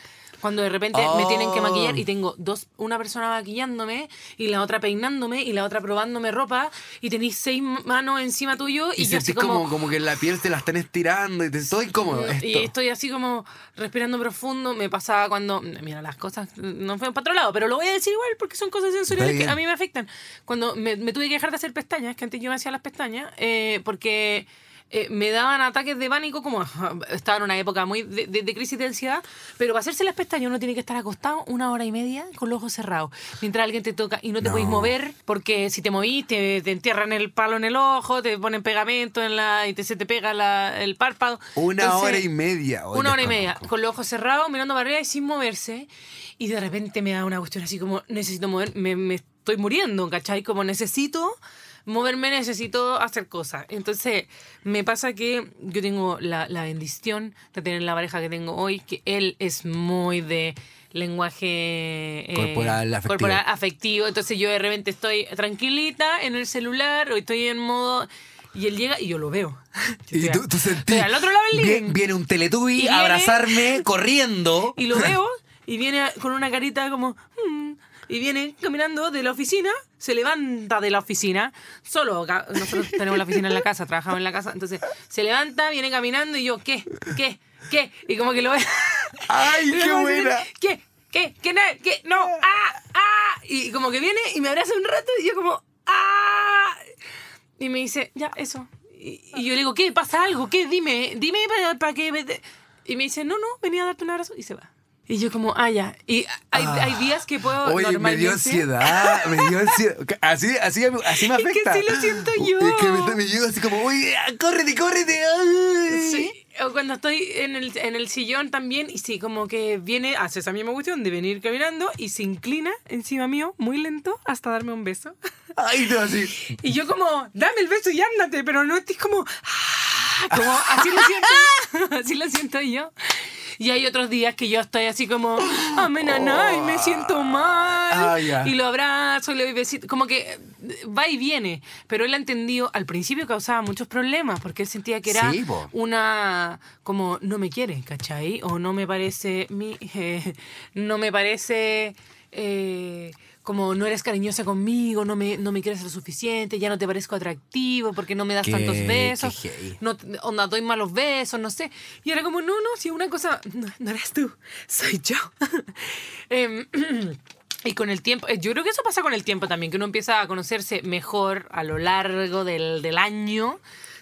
cuando de repente me tienen que Oh. maquillar y tengo dos, una persona maquillándome y la otra peinándome y la otra probándome ropa y tenéis seis manos encima tuyo y, Y, yo así como... como... como que la piel te la están estirando y te estoy incómodo. Esto. Y estoy así como respirando profundo. Me pasaba cuando. Mira, las cosas no fueron para otro lado, pero lo voy a decir igual porque son cosas sensoriales que a mí me afectan. Cuando me, me tuve que dejar de hacer pestañas, que antes yo me hacía las pestañas, eh, porque eh, me daban ataques de pánico, como <laughs> estaba en una época muy de, de- de crisis de ansiedad, pero para hacerse las pestañas uno tiene que estar acostado una hora y media con los ojos cerrados, mientras alguien te toca y no te No. podéis mover, porque si te movís te, te entierran el palo en el ojo, te ponen pegamento en la, y te, se te pega la- el párpado. Una Entonces, hora y media. Una hora y media, con los ojos cerrados, mirando para arriba y sin moverse. Y de repente me da una cuestión así como, necesito mover, me, me estoy muriendo, ¿cachai? Como necesito moverme, necesito hacer cosas. Entonces, me pasa que yo tengo la, la bendición de tener la pareja que tengo hoy, que él es muy de lenguaje eh, Corporal, afectivo. corporal, afectivo. Entonces yo de repente estoy tranquilita en el celular o estoy en modo... Y él llega y yo lo veo. <laughs> Yo Y tú, tú sentís. al otro lado del. Viene, viene un teletubby Y a abrazarme corriendo. <laughs> Y lo veo <laughs> y viene con una carita como... "Mm", y viene caminando de la oficina, se levanta de la oficina, solo, nosotros tenemos la oficina en la casa, trabajamos en la casa, entonces se levanta, viene caminando y yo, ¿qué? ¿Qué? ¿Qué? Y como que lo veo... ¡Ay, <laughs> qué buena! ¿Qué? ¿Qué? ¿Qué? ¿Qué? No, ¡ah! ¡ah! Y como que viene y me abraza un rato y yo como... ¡ah! Y me dice, ya, eso. Y, y yo le digo, ¿qué? ¿Pasa algo? ¿Qué? Dime, dime para, para que... Y me dice, no, no, venía a darte un abrazo y se va. Y yo como, ah, ya. Y hay, Ah. hay días que puedo Oye, me normalmente... dio ansiedad, me dio ansiedad. Así, así, así me <laughs> Es que afecta. sí lo siento yo. Es que me, me llego así como, oye, córrete, córrete. ay". Sí, o cuando estoy en el, en el sillón también, y sí, como que viene, hace esa misma cuestión de venir caminando y se inclina encima mío, muy lento, hasta darme un beso. Ay, no, así. Y yo como, dame el beso y ándate, pero no estés como, "Ah", como así lo siento, <laughs> así lo siento yo. Y hay otros días que yo estoy así como, amenaná, y me siento mal. Ah. Y lo abrazo y le doy besito. Como que eh, va y viene. Pero él ha entendido, al principio causaba muchos problemas, porque él sentía que era Sí, una, como, no me quiere, ¿cachai? O no me parece, mi, eh, <laughs> no me parece... eh, como no eres cariñosa conmigo, no me, no me quieres lo suficiente, ya no te parezco atractivo porque no me das Qué- tantos besos, no onda, doy malos besos, no sé. Y era como, no, no, si una cosa, no, no eres tú, <laughs> soy yo. <laughs> Em, <clears throat> y con el tiempo, eh, yo creo que eso pasa con el tiempo también, que uno empieza a conocerse mejor a lo largo del, del año,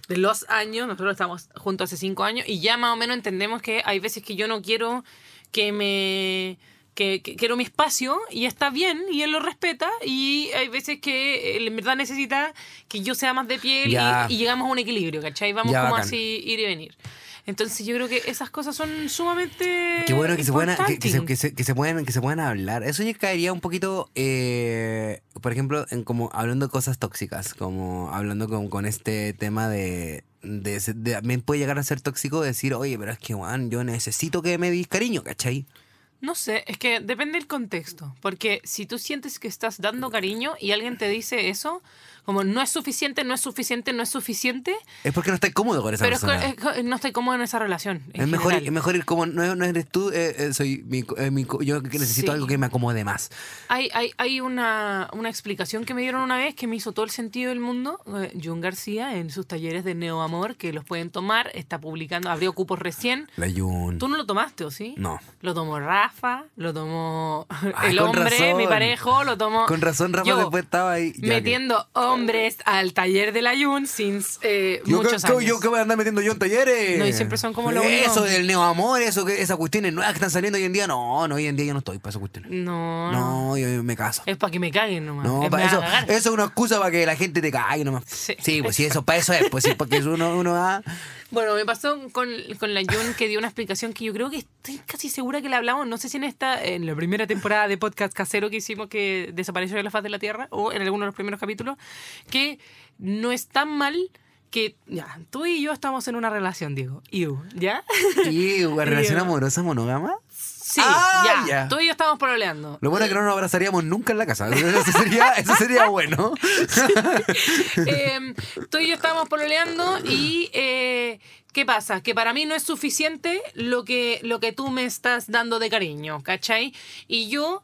de los años. Nosotros estamos juntos hace cinco años y ya más o menos entendemos que hay veces que yo no quiero que me... Que, que quiero mi espacio y está bien y él lo respeta y hay veces que él en verdad necesita que yo sea más de piel y- llegamos a un equilibrio, ¿cachai? Vamos como bacán. así ir y venir. Entonces yo creo que esas cosas son sumamente Qué bueno que se, puedan, que, que se, que, se, que se puedan, que se puedan hablar. Eso ya caería un poquito, eh, por ejemplo, en como hablando de cosas tóxicas, como hablando con, con este tema de, de, de- También puede llegar a ser tóxico decir, oye, pero es que, Juan, yo necesito que me dis cariño, ¿cachai? No sé, es que depende del contexto. Porque si tú sientes que estás dando cariño y alguien te dice eso, como no es suficiente, no es suficiente, no es suficiente, Es porque no estás cómodo con esa pero es persona. que- es que no estoy cómodo en esa relación. en Es mejor, es mejor ir como, no, no eres tú, eh, eh, soy mi, eh, mi yo necesito Sí. algo que me acomode más. Hay, hay, hay una, una explicación que me dieron una vez que me hizo todo el sentido del mundo. Eh, Jun García, en sus talleres de Neoamor, que los pueden tomar, está publicando, abrió cupos recién. La Yun. ¿Tú no lo tomaste o sí? No. Lo tomó Rafa, lo tomó Ay, el hombre, razón. mi parejo, lo tomó. Con razón, Rafa yo, después estaba ahí. ya que- metiendo hombres al taller del Ayun sin eh, Yo, muchos que- años. yo que voy a andar metiendo yo en talleres. No, y siempre son como lo único. Eso del neoamor, eso que esas cuestiones nuevas que están saliendo hoy en día. No, no, hoy en día yo no estoy para esas cuestiones. No, no. No, yo me caso. Es para que me caguen nomás. No, Es para eso, eso es una excusa para que la gente te cague nomás. Sí. pues sí, eso, para eso es, pues sí, porque uno, uno va. Bueno, me pasó con, con la Jun que dio una explicación que yo creo que estoy casi segura que la hablamos, no sé si en esta, en la primera temporada de podcast casero que hicimos que desapareció de la faz de la Tierra o en alguno de los primeros capítulos, que no es tan mal que, ya, tú y yo estamos en una relación, Diego. You, ¿ya? Y una <laughs> relación amorosa monógama. Sí, Ah, ya, ya. Tú y yo estamos proleando. Lo bueno es que no nos abrazaríamos nunca en la casa. <laughs> Eso sería, eso sería bueno. <laughs> Eh, tú y yo estábamos pololeando y eh, ¿qué pasa? Que para mí no es suficiente lo que, lo que tú me estás dando de cariño, ¿cachai? Y yo...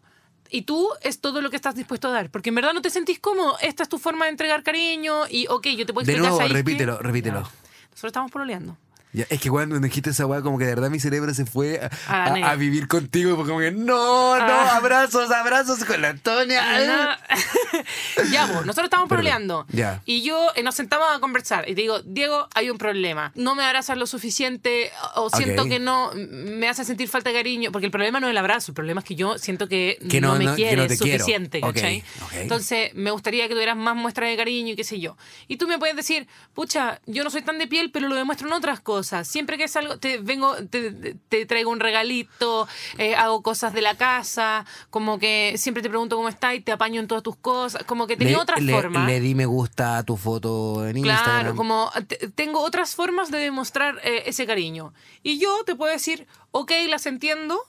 Y tú es todo lo que estás dispuesto a dar. Porque en verdad no te sentís cómodo. Esta es tu forma de entregar cariño. Y, ok, yo te puedo De explicar. nuevo, ¿sabes qué? repítelo, repítelo. Nosotros estamos pololeando. Ya, es que cuando me dijiste esa weá, como que de verdad mi cerebro se fue a, A a- vivir contigo. Porque como que, no, no, Ah. abrazos, abrazos con la Antonia. <laughs> ya, vos, nosotros estamos proleando. Ya. Y yo eh, nos sentamos a conversar. Y te digo, Diego, hay un problema. No me abrazas lo suficiente. O siento Ok. que no me hace sentir falta de cariño. Porque el problema no es el abrazo. El problema es que yo siento que, Que no- no, me no- quieres no suficiente. Ok, ¿cachai? ok. Entonces, me gustaría que tuvieras más muestras de cariño y qué sé yo. Y tú me puedes decir, pucha, yo no soy tan de piel, pero lo demuestro en otras cosas. Siempre que salgo, te vengo, te, traigo un regalito, eh, hago cosas de la casa, como que siempre te pregunto cómo estás y te apaño en todas tus cosas. Como que tenía le, otras le- formas. le di me gusta a tu foto en Instagram. Claro, como te- tengo otras formas de demostrar eh, ese cariño. Y yo te puedo decir, ok, las entiendo.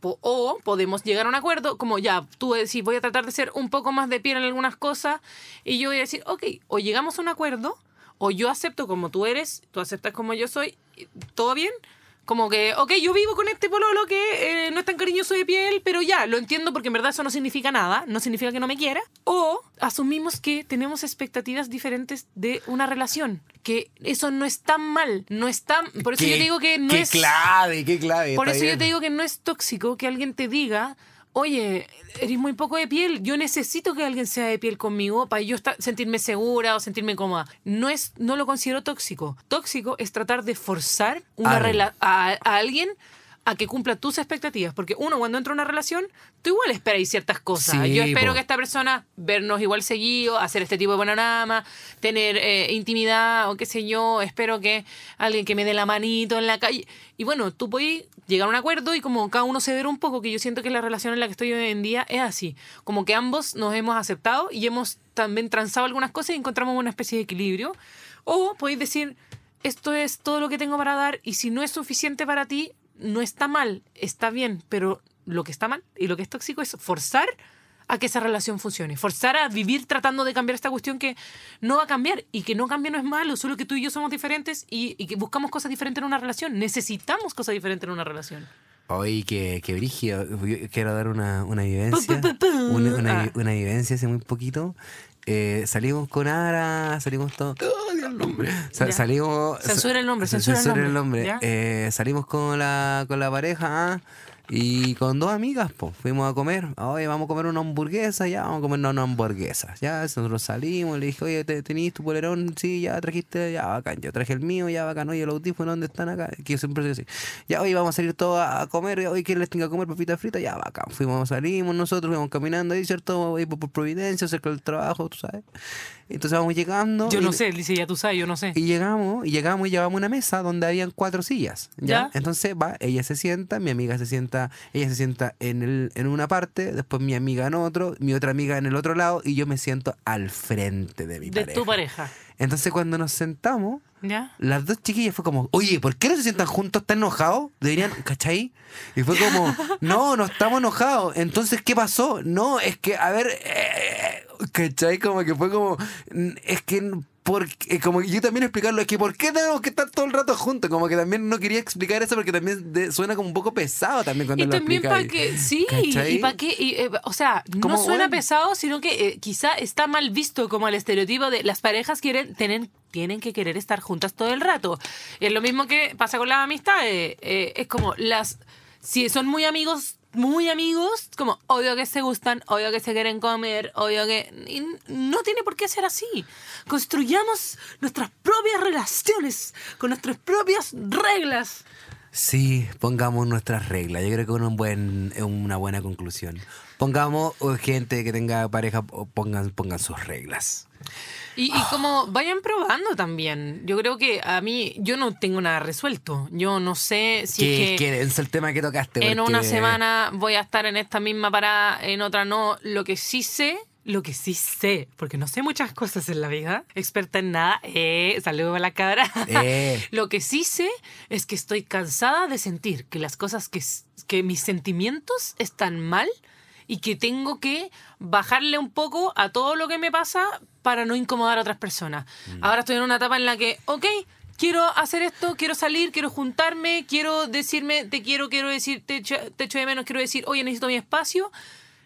O, o podemos llegar a un acuerdo, como ya, tú decís, voy a tratar de ser un poco más de piel en algunas cosas, y yo voy a decir, ok, o llegamos a un acuerdo, o yo acepto como tú eres, tú aceptas como yo soy, todo bien. Como que, ok, yo vivo con este pololo que eh, no es tan cariñoso de piel, pero ya, lo entiendo porque en verdad eso no significa nada, no significa que no me quiera. O asumimos que tenemos expectativas diferentes de una relación, que eso no es tan mal, no es tan... Por eso Qué- yo te digo que no qué es... clave, qué clave. Por eso yo te digo que no es tóxico que alguien te diga, oye, eres muy poco de piel, yo necesito que alguien sea de piel conmigo para yo estar- sentirme segura o sentirme cómoda. No, es, no lo considero tóxico. Tóxico es tratar de forzar una a, a alguien a que cumpla tus expectativas. Porque uno, cuando entra a una relación, tú igual esperas ciertas cosas. Sí, yo espero po. que esta persona vernos igual seguido, hacer este tipo de panorama, tener eh, intimidad o qué sé yo. Espero que alguien que me dé la manito en la calle. Y bueno, tú puedes llegar a un acuerdo y como cada uno ceder un poco, que yo siento que la relación en la que estoy hoy en día es así. Como que ambos nos hemos aceptado y hemos también transado algunas cosas y encontramos una especie de equilibrio. O podéis decir, esto es todo lo que tengo para dar y si no es suficiente para ti, no está mal, está bien, pero lo que está mal y lo que es tóxico es forzar a que esa relación funcione, forzar a vivir tratando de cambiar esta cuestión que no va a cambiar y que no cambia no es malo, solo que tú y yo somos diferentes y, y que buscamos cosas diferentes en una relación, necesitamos cosas diferentes en una relación. Oye, que, que brígido. Quiero dar una, una vivencia. Una, una, Ah. una vivencia hace muy poquito. Eh, salimos con Ara, salimos todos. ¡Oh, Dios, el nombre! Sa- Ya. salimos. Censura el nombre, censura el nombre, ¿ya? Eh, salimos con la, con la pareja ah, y con dos amigas, pues. Fuimos a comer. Oye, vamos a comer una hamburguesa, ya, vamos a comer una hamburguesa. Ya, nosotros salimos, le dije, oye, ¿te- ¿tenís tu polerón? Sí, ya trajiste, ya, bacán. Yo traje el mío, ya, bacán. Oye, los audífonos, ¿dónde están acá? Que yo siempre así. Ya, hoy vamos a salir todos a a comer. Hoy, ¿quién les tenga que comer papitas fritas? Ya, bacán. Fuimos, salimos nosotros, fuimos caminando ahí, ¿cierto? Ahí por, por Providencia, cerca del trabajo, tú sabes. Entonces vamos llegando. Yo y- no sé, él dice, ya tú sabes, yo no sé. y llegamos, y llegamos y llevamos una mesa donde habían cuatro sillas. ¿ya? Ya. Entonces va, ella se sienta, mi amiga se sienta, ella se sienta en, el, en una parte, después mi amiga en otro, mi otra amiga en el otro lado, y yo me siento al frente de mi de pareja. tu pareja. Entonces cuando nos sentamos, ¿Ya? las dos chiquillas fue como, oye, ¿por qué no se sientan juntos? ¿Están enojados? Deberían, <laughs> ¿cachai? Y fue como, no, no estamos enojados. Entonces, ¿qué pasó? No, es que, a ver, eh, ¿cachai? Como que fue como, es que, porque, como que yo también explicarlo, es que ¿por qué tenemos que estar todo el rato juntos? Como que también no quería explicar eso porque también de- suena como un poco pesado también cuando Y lo también para que, sí, ¿Cachai? y para que, y, eh, o sea, no Como, suena bueno. pesado, sino que eh, quizá está mal visto como el estereotipo de las parejas quieren tener tienen que querer estar juntas todo el rato. Es lo mismo que pasa con las amistades. eh, es como las, si son muy amigos, muy amigos, como obvio que se gustan, obvio que se quieren comer, obvio que... no tiene por qué ser así. Construyamos nuestras propias relaciones con nuestras propias reglas. Sí, pongamos nuestras reglas. Yo creo que es un buen, una buena conclusión. Pongamos o gente que tenga pareja, pongan, pongan sus reglas. Y, y como vayan probando también. Yo creo que a mí, yo no tengo nada resuelto. Yo no sé si que, es que que es el tema que tocaste. en porque- una semana voy a estar en esta misma parada, en otra no. Lo que sí sé, lo que sí sé, porque no sé muchas cosas en la vida, experta en nada, eh, saludo a la cabra. Eh. <laughs> Lo que sí sé es que estoy cansada de sentir que las cosas que, que mis sentimientos están mal y que tengo que bajarle un poco a todo lo que me pasa para no incomodar a otras personas. Ahora estoy en una etapa en la que, ok, quiero hacer esto, quiero salir, quiero juntarme, quiero decirme, te quiero, quiero decir, te echo, te echo de menos, quiero decir, oye, necesito mi espacio,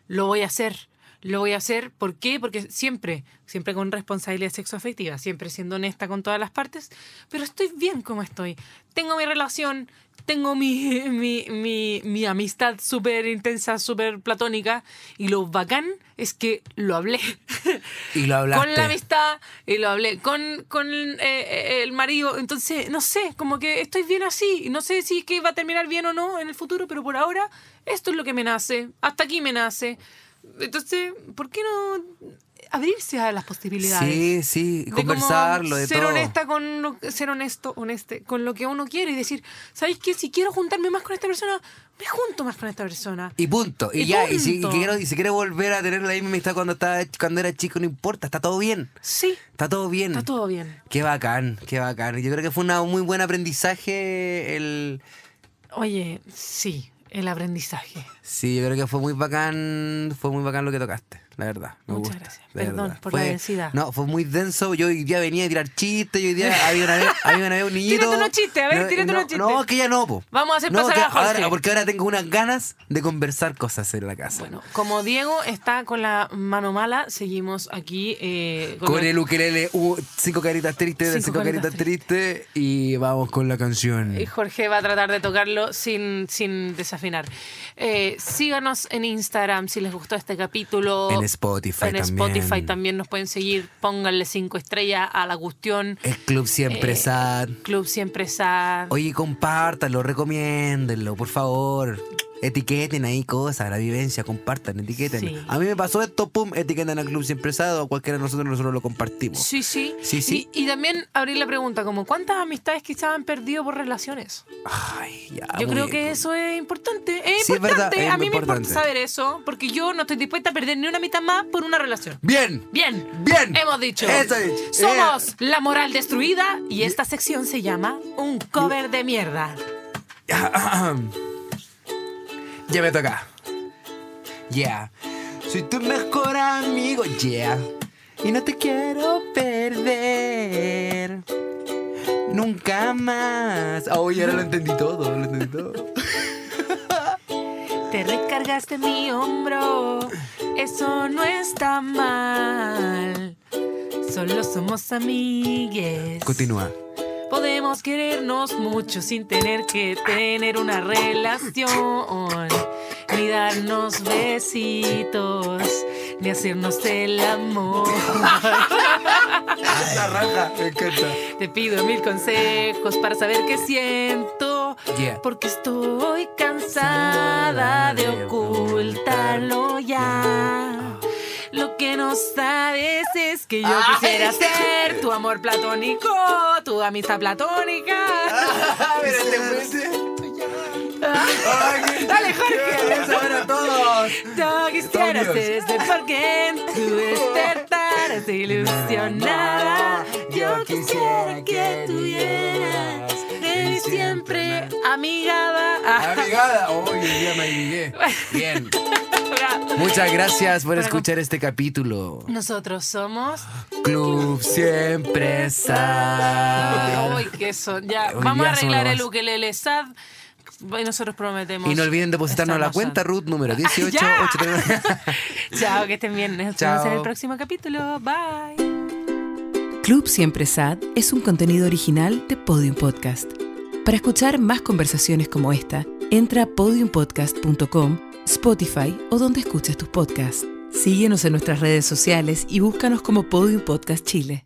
lo voy a hacer. lo voy a hacer. ¿Por qué? Porque siempre, siempre con responsabilidad sexoafectiva, siempre siendo honesta con todas las partes, pero estoy bien como estoy. Tengo mi relación, tengo mi, mi, mi, mi amistad súper intensa, súper platónica, y lo bacán es que lo hablé. Y lo hablaste. Con la amistad, y lo hablé con, con eh, eh, el marido. Entonces, no sé, como que estoy bien así. No sé si es que va a terminar bien o no en el futuro, pero por ahora esto es lo que me nace. Hasta aquí me nace. Entonces, ¿por qué no abrirse a las posibilidades? Sí, sí, De conversarlo, de ser todo. honesta con lo, ser honesto, honeste con lo que uno quiere y decir, ¿sabéis qué? Si quiero juntarme más con esta persona, me junto más con esta persona. Y punto. Y, Y ya, y si, y quiero- y si quiere volver a tener la misma amistad cuando estaba cuando era chico, no importa, está todo bien. Sí, Está todo bien. está todo bien. Qué bacán, qué bacán. Yo creo que fue un muy buen aprendizaje el... Oye, sí, el aprendizaje. Sí, yo creo que fue muy bacán, fue muy bacán lo que tocaste, la verdad. Me Muchas gusta, gracias. Perdón verdad. por la densidad. No, fue muy denso. Yo hoy día venía a tirar chistes, y hoy día había una vez, <laughs> había una vez un niñito. Tírate unos chistes, a ver, tírate no, unos chistes. No, que ya no, po. Vamos a hacer no, pasar que a Jorge. ahora- porque ahora tengo unas ganas de conversar cosas en la casa. Bueno, como Diego está con la mano mala, seguimos aquí eh, con el ukelele, uh, cinco caritas tristes, Cinco cinco caritas caritas tristes, y vamos con la canción. Y Jorge va a tratar de tocarlo sin, sin desafinar. Eh, síganos en Instagram si les gustó este capítulo. En Spotify En también. Spotify también nos pueden seguir. Pónganle cinco estrellas a la cuestión. El club siempre Eh, sad. Club Siempre Sad. Oye, compártanlo, recomiéndenlo, por favor. Etiqueten ahí cosas, la vivencia, compartan, etiqueten. Sí. A mí me pasó esto, pum, etiqueten al Club Siempre Sad o cualquiera de nosotros, nosotros lo compartimos. Sí, sí. Sí, sí. Y, y también abrir la pregunta, como ¿cuántas amistades quizás han perdido por relaciones? Ay, ya. Yo creo bien, que pues. eso es importante. Es Sí, es verdad, importante. es a mí me importa saber eso, porque yo no estoy dispuesta a perder ni una mitad más por una relación. Bien. Bien. Bien. Hemos dicho. Eso dicho. Somos la moral destruida y esta sección se llama Un cover de mierda. <clears throat> Ya me toca. Yeah. Soy tu mejor amigo, yeah. Y no te quiero perder. Nunca más. Oh, ya lo entendí todo, lo entendí todo. <laughs> Te recargaste en mi hombro. Eso no está mal. Solo somos amigues. Continúa. Podemos querernos mucho sin tener que tener una relación, ni darnos besitos, ni hacernos el amor. Me encanta. Te pido mil consejos para saber qué siento, Yeah. porque estoy cansada de ocultarlo ya. Lo que no sabes es que yo Ay. quisiera ser tu amor platónico, tu amistad platónica. Pero te fuiste. Dale, Jorge. Eso era todos. Yo quisiera ser ese porque en tu despertar estoy ilusionada. Yo quisiera que tuvieras siempre amigada. Amigada. <laughs> Hoy el día me amigué. Bien. <laughs> Muchas gracias por Para- escuchar este capítulo. Nosotros somos. Club siempre sad. Uy, qué son. Ya, Hoy vamos a arreglar el ukelele sad. Y nosotros prometemos. Y no olviden depositarnos a la cuenta. Ruth número 18. <laughs> Ya. 839. Chao, que estén bien. Nos vemos en el próximo capítulo. Bye. Club Siempre Sad es un contenido original de Podium Podcast. Para escuchar más conversaciones como esta, entra a podiumpodcast.com, Spotify o donde escuches tus podcasts. Síguenos en nuestras redes sociales y búscanos como Podium Podcast Chile.